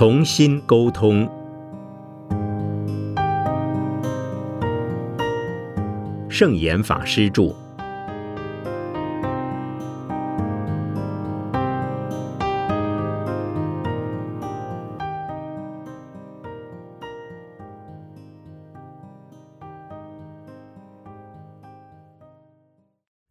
重新沟通。圣严法师著。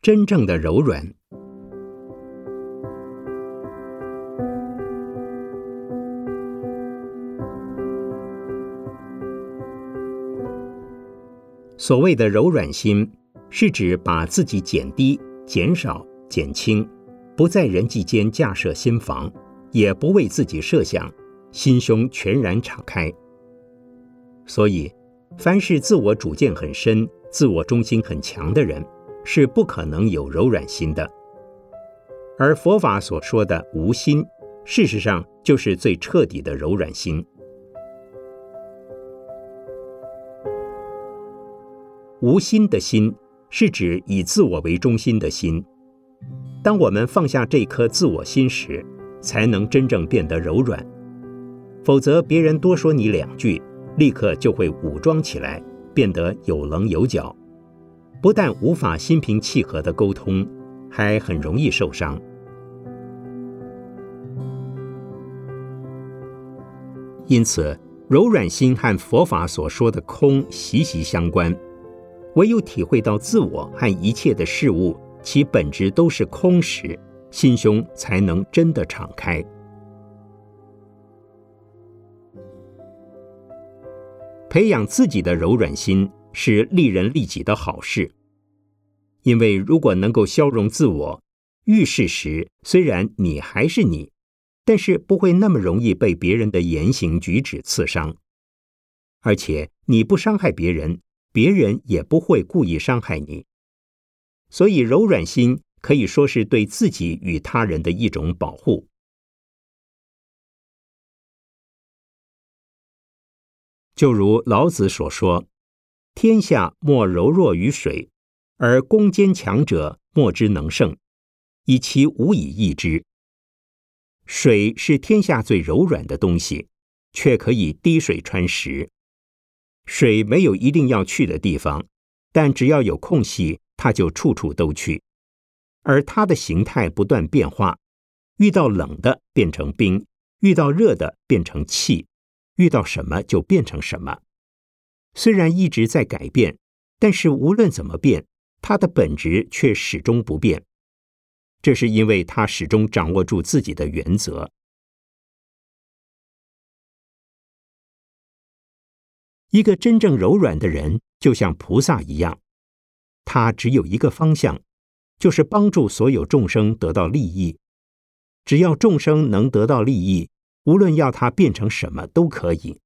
真正的柔软。所谓的柔软心，是指把自己减低、减少、减轻，不在人际间架设心房，也不为自己设想，心胸全然敞开。所以，凡是自我主见很深、自我中心很强的人，是不可能有柔软心的。而佛法所说的无心，事实上就是最彻底的柔软心。无心的心，是指以自我为中心的心。当我们放下这颗自我心时，才能真正变得柔软。否则，别人多说你两句，立刻就会武装起来，变得有棱有角。不但无法心平气和的沟通，还很容易受伤。因此，柔软心和佛法所说的空息息相关。唯有体会到自我和一切的事物，其本质都是空时，心胸才能真的敞开。培养自己的柔软心是利人利己的好事，因为如果能够消融自我，遇事时虽然你还是你，但是不会那么容易被别人的言行举止刺伤，而且你不伤害别人。别人也不会故意伤害你，所以柔软心可以说是对自己与他人的一种保护。就如老子所说：“天下莫柔弱于水，而攻坚强者莫之能胜，以其无以易之。”水是天下最柔软的东西，却可以滴水穿石。水没有一定要去的地方，但只要有空隙，它就处处都去。而它的形态不断变化，遇到冷的变成冰，遇到热的变成气，遇到什么就变成什么。虽然一直在改变，但是无论怎么变，它的本质却始终不变。这是因为它始终掌握住自己的原则。一个真正柔软的人，就像菩萨一样，他只有一个方向，就是帮助所有众生得到利益。只要众生能得到利益，无论要他变成什么都可以。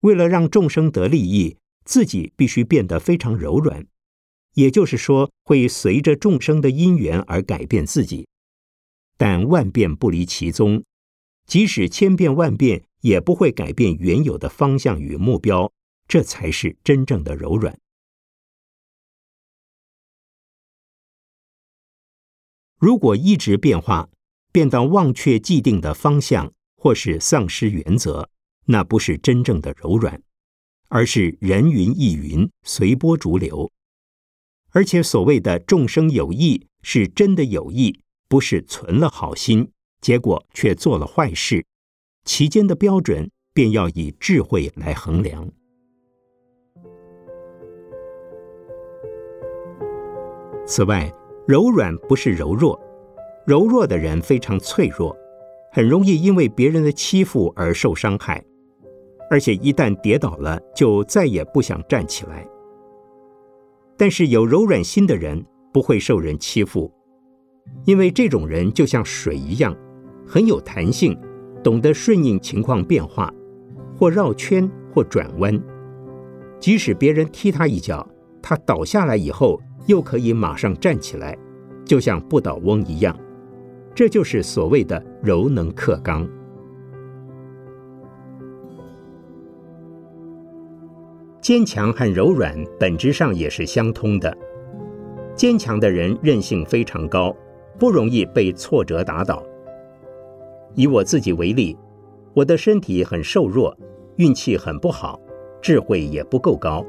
为了让众生得利益，自己必须变得非常柔软，也就是说，会随着众生的因缘而改变自己，但万变不离其宗。即使千变万变，也不会改变原有的方向与目标，这才是真正的柔软。如果一直变化，变到忘却既定的方向，或是丧失原则，那不是真正的柔软，而是人云亦云、随波逐流。而且所谓的众生有意，是真的有意，不是存了好心。结果却做了坏事，其间的标准便要以智慧来衡量。此外，柔软不是柔弱，柔弱的人非常脆弱，很容易因为别人的欺负而受伤害，而且一旦跌倒了，就再也不想站起来。但是有柔软心的人不会受人欺负，因为这种人就像水一样。很有弹性，懂得顺应情况变化，或绕圈，或转弯。即使别人踢他一脚，他倒下来以后，又可以马上站起来，就像不倒翁一样。这就是所谓的柔能克刚。坚强和柔软本质上也是相通的。坚强的人韧性非常高，不容易被挫折打倒。以我自己为例，我的身体很瘦弱，运气很不好，智慧也不够高，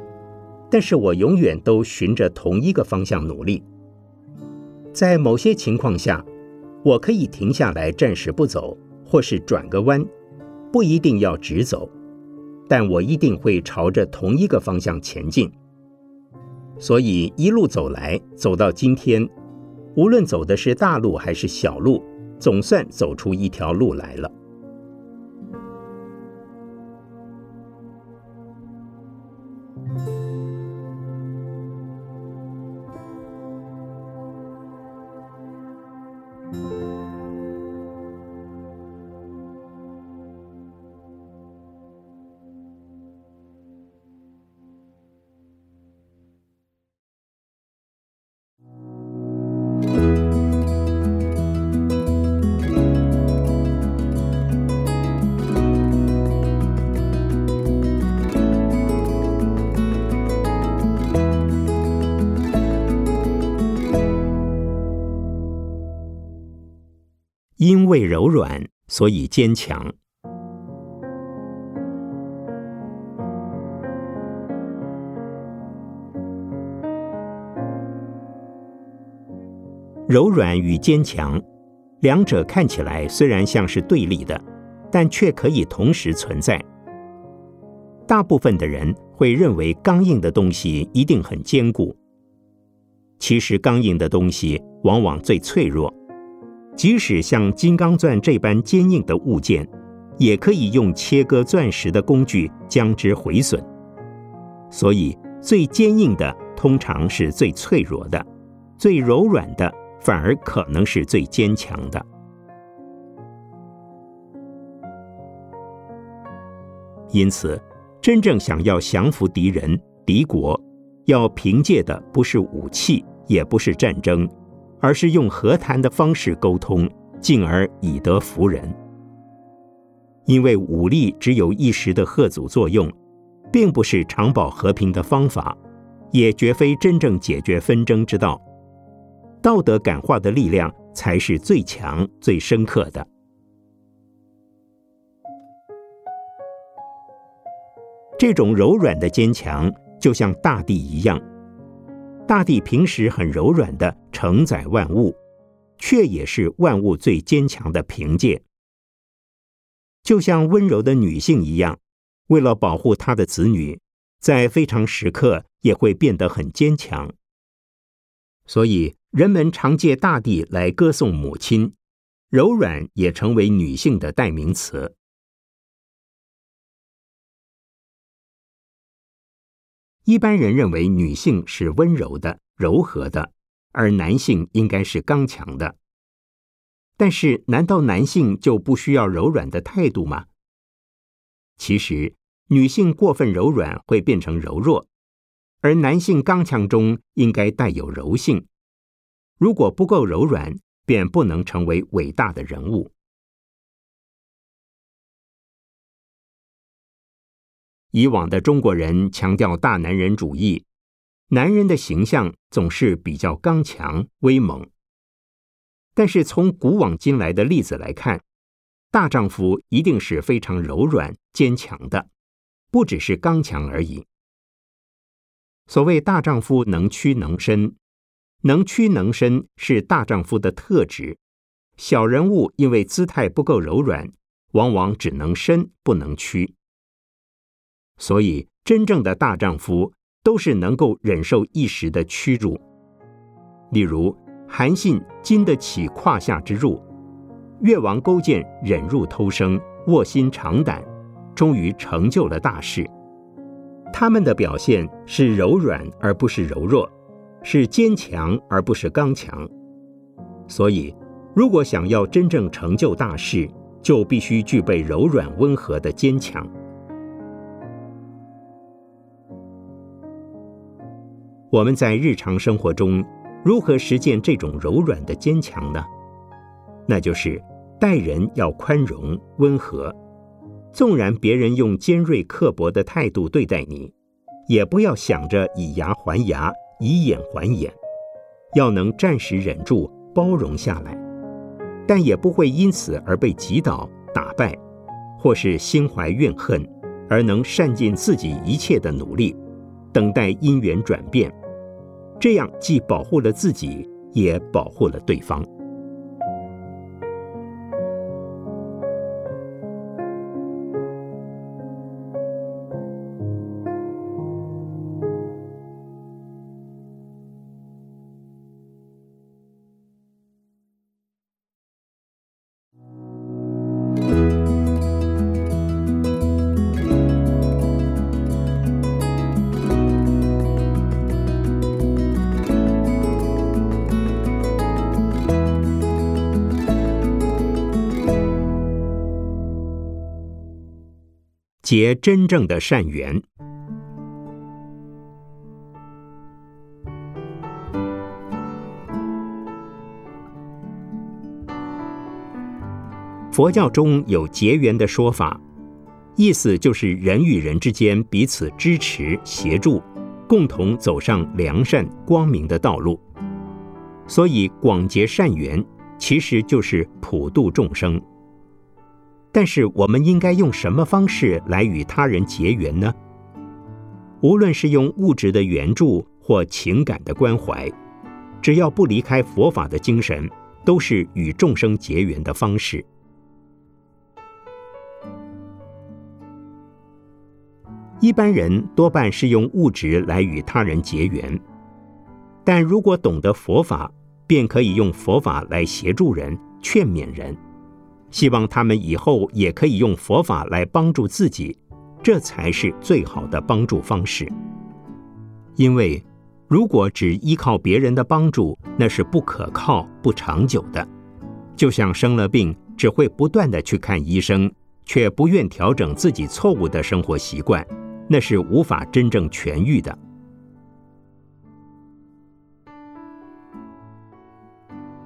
但是我永远都循着同一个方向努力。在某些情况下，我可以停下来暂时不走，或是转个弯，不一定要直走，但我一定会朝着同一个方向前进。所以一路走来，走到今天，无论走的是大路还是小路。总算走出一条路来了。因为柔软，所以坚强。柔软与坚强，两者看起来虽然像是对立的，但却可以同时存在。大部分的人会认为刚硬的东西一定很坚固，其实刚硬的东西往往最脆弱。即使像金刚钻这般坚硬的物件，也可以用切割钻石的工具将之毁损。所以，最坚硬的通常是最脆弱的，最柔软的反而可能是最坚强的。因此，真正想要降服敌人、敌国，要凭借的不是武器，也不是战争。而是用和谈的方式沟通，进而以德服人。因为武力只有一时的贺阻作用，并不是长保和平的方法，也绝非真正解决纷争之道。道德感化的力量才是最强、最深刻的。这种柔软的坚强，就像大地一样。大地平时很柔软的承载万物，却也是万物最坚强的凭借。就像温柔的女性一样，为了保护她的子女，在非常时刻也会变得很坚强。所以，人们常借大地来歌颂母亲，柔软也成为女性的代名词。一般人认为女性是温柔的、柔和的，而男性应该是刚强的。但是，难道男性就不需要柔软的态度吗？其实，女性过分柔软会变成柔弱，而男性刚强中应该带有柔性。如果不够柔软，便不能成为伟大的人物。以往的中国人强调大男人主义，男人的形象总是比较刚强威猛。但是从古往今来的例子来看，大丈夫一定是非常柔软坚强的，不只是刚强而已。所谓大丈夫能屈能伸，能屈能伸是大丈夫的特质。小人物因为姿态不够柔软，往往只能伸不能屈。所以，真正的大丈夫都是能够忍受一时的屈辱。例如，韩信经得起胯下之辱；越王勾践忍辱偷生，卧薪尝胆，终于成就了大事。他们的表现是柔软而不是柔弱，是坚强而不是刚强。所以，如果想要真正成就大事，就必须具备柔软温和的坚强。我们在日常生活中如何实践这种柔软的坚强呢？那就是待人要宽容温和，纵然别人用尖锐刻薄的态度对待你，也不要想着以牙还牙以眼还眼，要能暂时忍住，包容下来，但也不会因此而被击倒、打败，或是心怀怨恨，而能善尽自己一切的努力，等待因缘转变。这样既保护了自己，也保护了对方。结真正的善缘。佛教中有结缘的说法，意思就是人与人之间彼此支持、协助，共同走上良善、光明的道路。所以，广结善缘其实就是普度众生。但是，我们应该用什么方式来与他人结缘呢？无论是用物质的援助或情感的关怀，只要不离开佛法的精神，都是与众生结缘的方式。一般人多半是用物质来与他人结缘，但如果懂得佛法，便可以用佛法来协助人、劝勉人。希望他们以后也可以用佛法来帮助自己，这才是最好的帮助方式。因为如果只依靠别人的帮助，那是不可靠、不长久的。就像生了病，只会不断的去看医生，却不愿调整自己错误的生活习惯，那是无法真正痊愈的。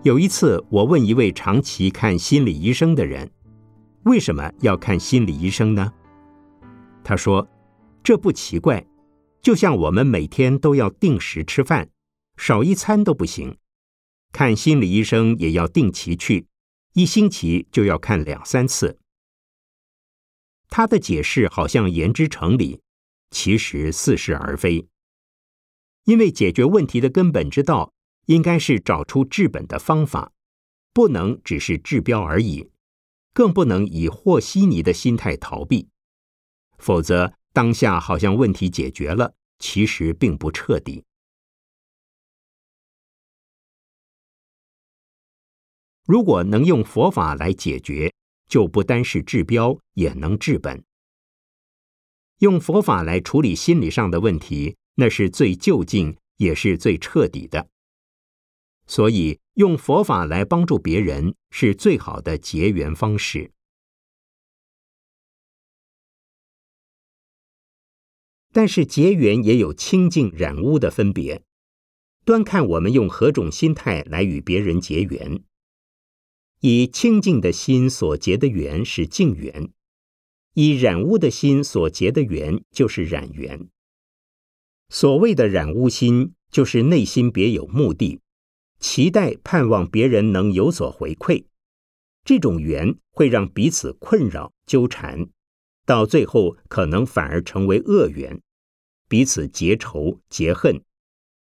有一次，我问一位长期看心理医生的人：“为什么要看心理医生呢？”他说：“这不奇怪，就像我们每天都要定时吃饭，少一餐都不行。看心理医生也要定期去，一星期就要看两三次。”他的解释好像言之成理，其实似是而非。因为解决问题的根本之道。应该是找出治本的方法，不能只是治标而已，更不能以和稀泥的心态逃避，否则当下好像问题解决了，其实并不彻底。如果能用佛法来解决，就不单是治标，也能治本。用佛法来处理心理上的问题，那是最就近，也是最彻底的。所以，用佛法来帮助别人是最好的结缘方式。但是，结缘也有清净染污的分别，端看我们用何种心态来与别人结缘。以清净的心所结的缘是净缘，以染污的心所结的缘就是染缘。所谓的染污心，就是内心别有目的。期待盼望别人能有所回馈，这种缘会让彼此困扰纠缠，到最后可能反而成为恶缘，彼此结仇结恨。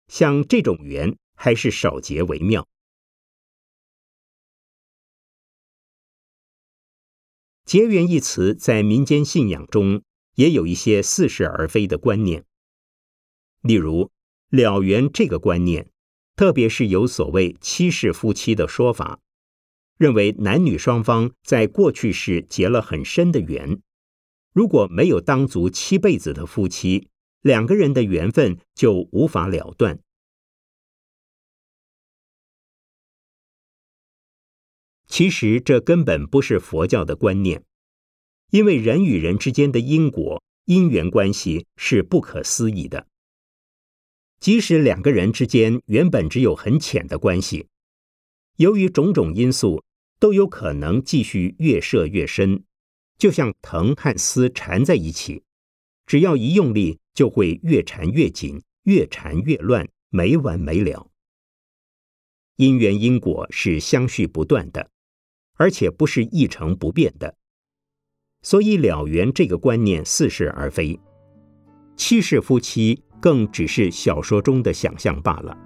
像这种缘，还是少结为妙。结缘一词在民间信仰中也有一些似是而非的观念，例如了缘这个观念。特别是有所谓七世夫妻的说法，认为男女双方在过去世结了很深的缘，如果没有当足七辈子的夫妻，两个人的缘分就无法了断。其实这根本不是佛教的观念，因为人与人之间的因果因缘关系是不可思议的。即使两个人之间原本只有很浅的关系，由于种种因素，都有可能继续越涉越深，就像藤和丝缠在一起，只要一用力，就会越缠越紧，越缠越乱，没完没了。因缘因果是相续不断的，而且不是一成不变的，所以了缘这个观念似是而非。七世夫妻更只是小说中的想象罢了。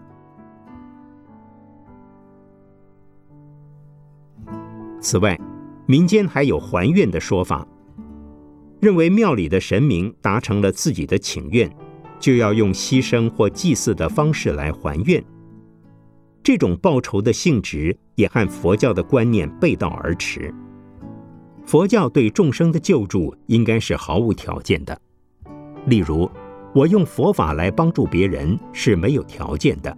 此外，民间还有还愿的说法，认为庙里的神明达成了自己的请愿，就要用牺牲或祭祀的方式来还愿。这种报酬的性质也和佛教的观念背道而驰。佛教对众生的救助应该是毫无条件的。例如，我用佛法来帮助别人是没有条件的，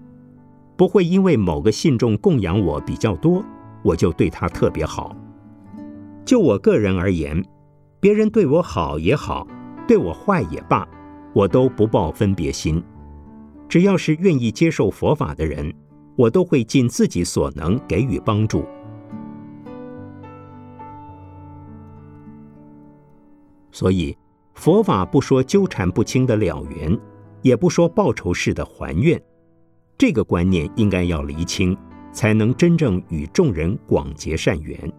不会因为某个信众供养我比较多，我就对他特别好。就我个人而言，别人对我好也好，对我坏也罢，我都不抱分别心。只要是愿意接受佛法的人。我都会尽自己所能给予帮助，所以佛法不说纠缠不清的了缘，也不说报仇式的还愿，这个观念应该要厘清，才能真正与众人广结善缘。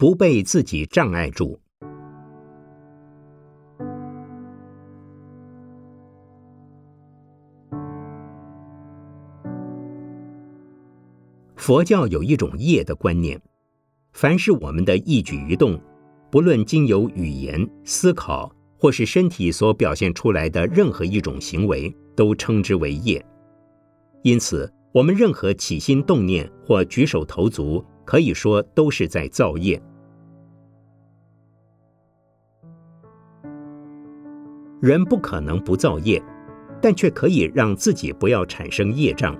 不被自己障碍住。佛教有一种业的观念，凡是我们的一举一动，不论经由语言、思考，或是身体所表现出来的任何一种行为，都称之为业。因此，我们任何起心动念或举手投足，可以说都是在造业。人不可能不造业，但却可以让自己不要产生业障。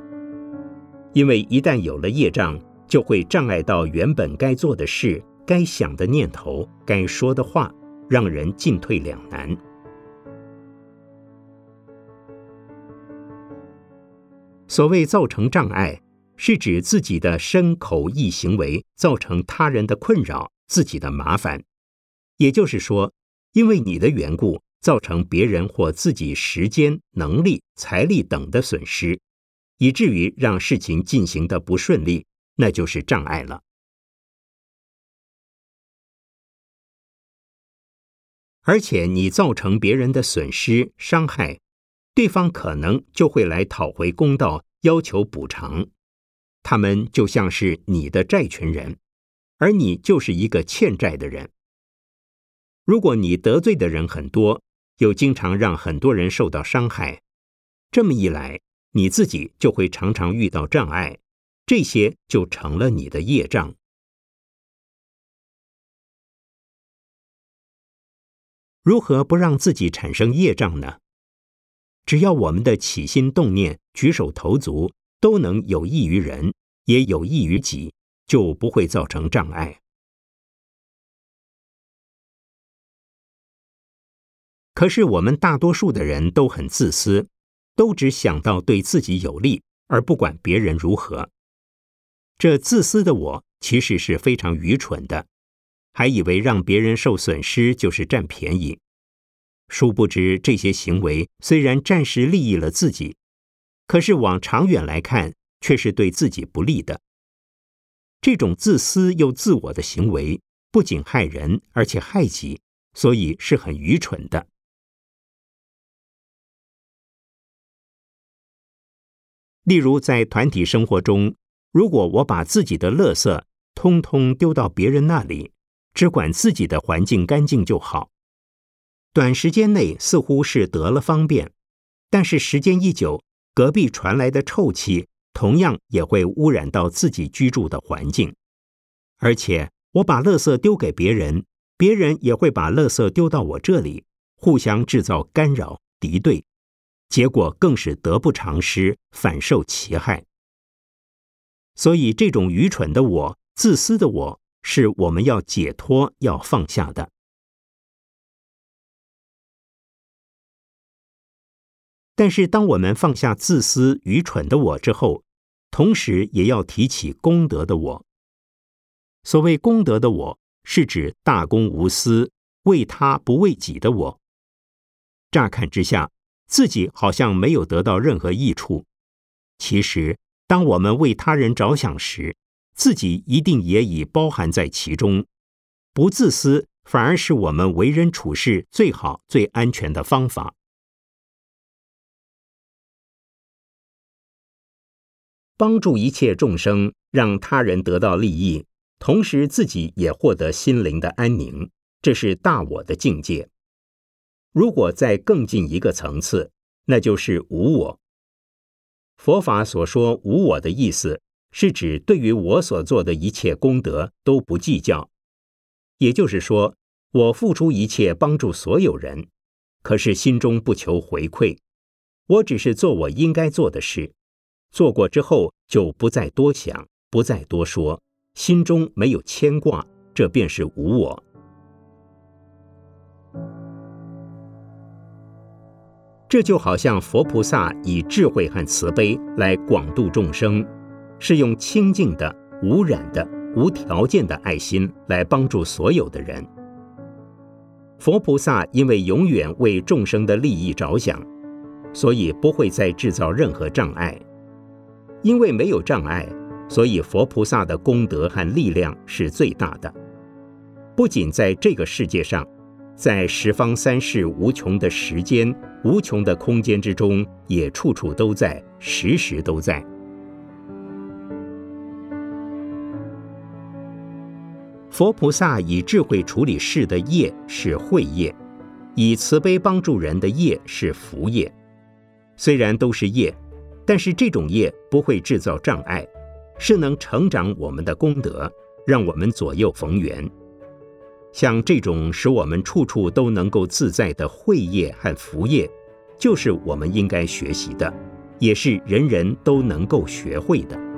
因为一旦有了业障，就会障碍到原本该做的事、该想的念头、该说的话，让人进退两难。所谓造成障碍，是指自己的身口意行为造成他人的困扰、自己的麻烦。也就是说，因为你的缘故。造成别人或自己时间、能力、财力等的损失，以至于让事情进行的不顺利，那就是障碍了。而且你造成别人的损失、伤害，对方可能就会来讨回公道，要求补偿。他们就像是你的债权人，而你就是一个欠债的人。如果你得罪的人很多，又经常让很多人受到伤害，这么一来，你自己就会常常遇到障碍，这些就成了你的业障。如何不让自己产生业障呢？只要我们的起心动念、举手投足都能有益于人，也有益于己，就不会造成障碍。可是我们大多数的人都很自私，都只想到对自己有利，而不管别人如何。这自私的我其实是非常愚蠢的，还以为让别人受损失就是占便宜。殊不知这些行为虽然暂时利益了自己，可是往长远来看却是对自己不利的。这种自私又自我的行为不仅害人，而且害己，所以是很愚蠢的。例如，在团体生活中，如果我把自己的垃圾通通丢到别人那里，只管自己的环境干净就好，短时间内似乎是得了方便，但是时间一久，隔壁传来的臭气同样也会污染到自己居住的环境。而且我把垃圾丢给别人，别人也会把垃圾丢到我这里，互相制造干扰、敌对，结果更是得不偿失，反受其害。所以，这种愚蠢的我、自私的我，是我们要解脱、要放下的。但是，当我们放下自私、愚蠢的我之后，同时也要提起功德的我。所谓功德的我，是指大公无私、为他不为己的我。乍看之下，自己好像没有得到任何益处，其实。当我们为他人着想时，自己一定也已包含在其中。不自私，反而是我们为人处事最好、最安全的方法。帮助一切众生，让他人得到利益，同时自己也获得心灵的安宁，这是大我的境界。如果再更进一个层次，那就是无我。佛法所说无我的意思，是指对于我所做的一切功德都不计较。也就是说，我付出一切帮助所有人，可是心中不求回馈，我只是做我应该做的事，做过之后就不再多想，不再多说，心中没有牵挂，这便是无我。这就好像佛菩萨以智慧和慈悲来广度众生，是用清净的、无染的、无条件的爱心来帮助所有的人。佛菩萨因为永远为众生的利益着想，所以不会再制造任何障碍。因为没有障碍，所以佛菩萨的功德和力量是最大的。不仅在这个世界上。在十方三世无穷的时间、无穷的空间之中，也处处都在，时时都在。佛菩萨以智慧处理事的业是慧业，以慈悲帮助人的业是福业。虽然都是业，但是这种业不会制造障碍，是能成长我们的功德，让我们左右逢源。像这种使我们处处都能够自在的慧业和福业，就是我们应该学习的，也是人人都能够学会的。